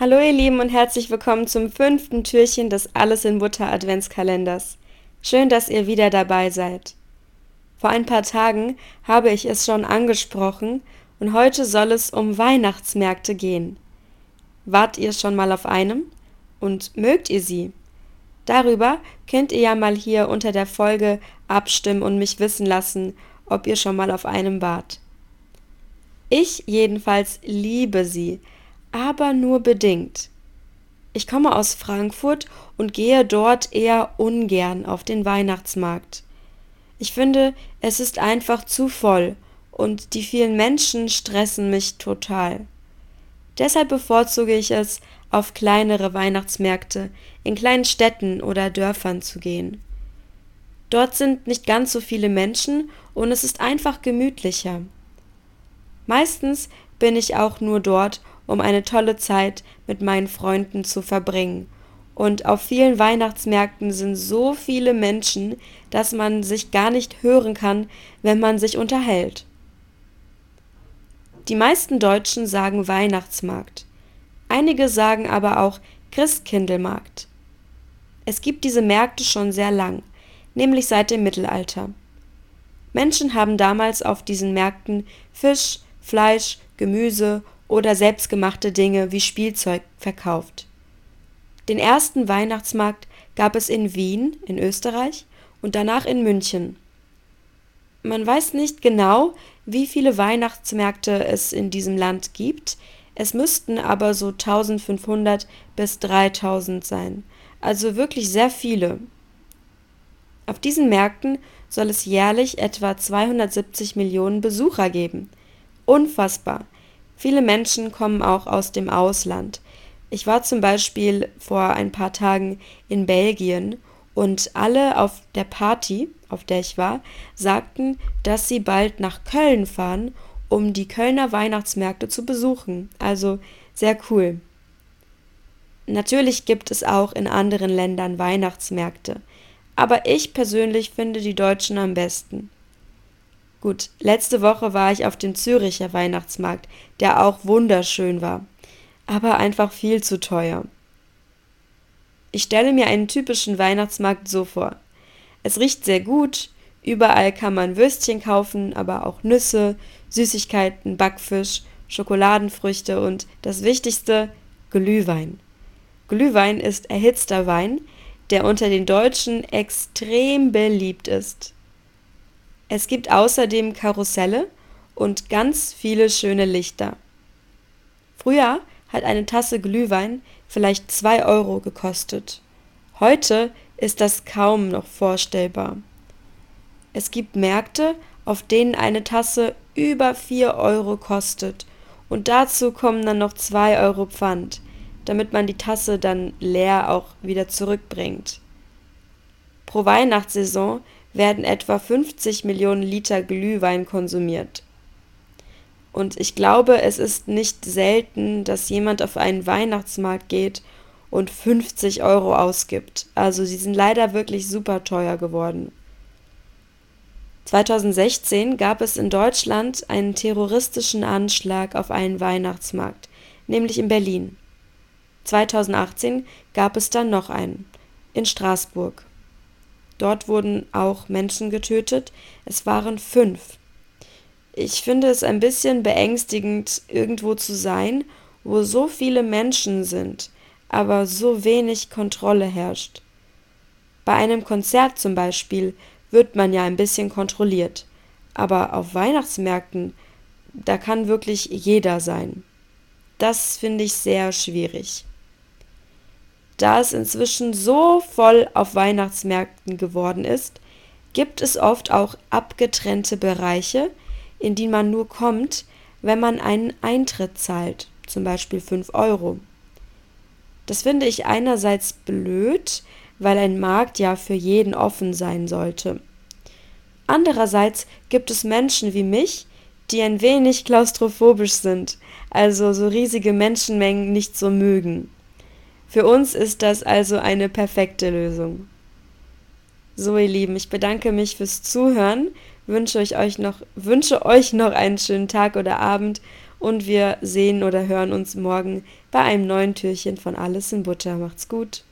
Hallo ihr Lieben und herzlich willkommen zum fünften Türchen des Alles in Butter Adventskalenders. Schön, dass ihr wieder dabei seid. Vor ein paar Tagen habe ich es schon angesprochen und heute soll es um Weihnachtsmärkte gehen. Wart ihr schon mal auf einem? Und mögt ihr sie? Darüber könnt ihr ja mal hier unter der Folge abstimmen und mich wissen lassen, ob ihr schon mal auf einem wart. Ich jedenfalls liebe sie, aber nur bedingt. Ich komme aus Frankfurt und gehe dort eher ungern auf den Weihnachtsmarkt. Ich finde, es ist einfach zu voll und die vielen Menschen stressen mich total. Deshalb bevorzuge ich es, auf kleinere Weihnachtsmärkte in kleinen Städten oder Dörfern zu gehen. Dort sind nicht ganz so viele Menschen und es ist einfach gemütlicher. Meistens bin ich auch nur dort, um eine tolle Zeit mit meinen Freunden zu verbringen. Und auf vielen Weihnachtsmärkten sind so viele Menschen, dass man sich gar nicht hören kann, wenn man sich unterhält. Die meisten Deutschen sagen Weihnachtsmarkt. Einige sagen aber auch Christkindlmarkt. Es gibt diese Märkte schon sehr lang, nämlich seit dem Mittelalter. Menschen haben damals auf diesen Märkten Fisch, Fleisch, Gemüse oder selbstgemachte Dinge wie Spielzeug verkauft. Den ersten Weihnachtsmarkt gab es in Wien in Österreich und danach in München. Man weiß nicht genau, wie viele Weihnachtsmärkte es in diesem Land gibt, es müssten aber so 1500 bis 3000 sein, also wirklich sehr viele. Auf diesen Märkten soll es jährlich etwa 270 Millionen Besucher geben. Unfassbar. Viele Menschen kommen auch aus dem Ausland. Ich war zum Beispiel vor ein paar Tagen in Belgien und alle auf der Party, auf der ich war, sagten, dass sie bald nach Köln fahren, um die Kölner Weihnachtsmärkte zu besuchen. Also sehr cool. Natürlich gibt es auch in anderen Ländern Weihnachtsmärkte, aber ich persönlich finde die deutschen am besten. Gut, letzte Woche war ich auf dem Züricher Weihnachtsmarkt, der auch wunderschön war, aber einfach viel zu teuer. Ich stelle mir einen typischen Weihnachtsmarkt so vor. Es riecht sehr gut, überall kann man Würstchen kaufen, aber auch Nüsse, Süßigkeiten, Backfisch, Schokoladenfrüchte und das Wichtigste, Glühwein. Glühwein ist erhitzter Wein, der unter den Deutschen extrem beliebt ist. Es gibt außerdem Karusselle und ganz viele schöne Lichter. Früher hat eine Tasse Glühwein vielleicht zwei Euro gekostet. Heute ist das kaum noch vorstellbar. Es gibt Märkte, auf denen eine Tasse über vier Euro kostet und dazu kommen dann noch zwei Euro Pfand, damit man die Tasse dann leer auch wieder zurückbringt. Pro Weihnachtssaison werden etwa 50 Millionen Liter Glühwein konsumiert. Und ich glaube, es ist nicht selten, dass jemand auf einen Weihnachtsmarkt geht und 50 Euro ausgibt. Also sie sind leider wirklich super teuer geworden. 2016 gab es in Deutschland einen terroristischen Anschlag auf einen Weihnachtsmarkt, nämlich in Berlin. 2018 gab es dann noch einen, in Straßburg. Dort wurden auch Menschen getötet. Es waren fünf. Ich finde es ein bisschen beängstigend, irgendwo zu sein, wo so viele Menschen sind, aber so wenig Kontrolle herrscht. Bei einem Konzert zum Beispiel wird man ja ein bisschen kontrolliert, aber auf Weihnachtsmärkten, da kann wirklich jeder sein. Das finde ich sehr schwierig. Da es inzwischen so voll auf Weihnachtsmärkten geworden ist, gibt es oft auch abgetrennte Bereiche, in die man nur kommt, wenn man einen Eintritt zahlt, zum Beispiel 5 Euro. Das finde ich einerseits blöd, weil ein Markt ja für jeden offen sein sollte. Andererseits gibt es Menschen wie mich, die ein wenig klaustrophobisch sind, also so riesige Menschenmengen nicht so mögen. Für uns ist das also eine perfekte Lösung. So, ihr Lieben, ich bedanke mich fürs Zuhören, wünsche euch noch, wünsche euch noch einen schönen Tag oder Abend und wir sehen oder hören uns morgen bei einem neuen Türchen von Alles in Butter. Macht's gut.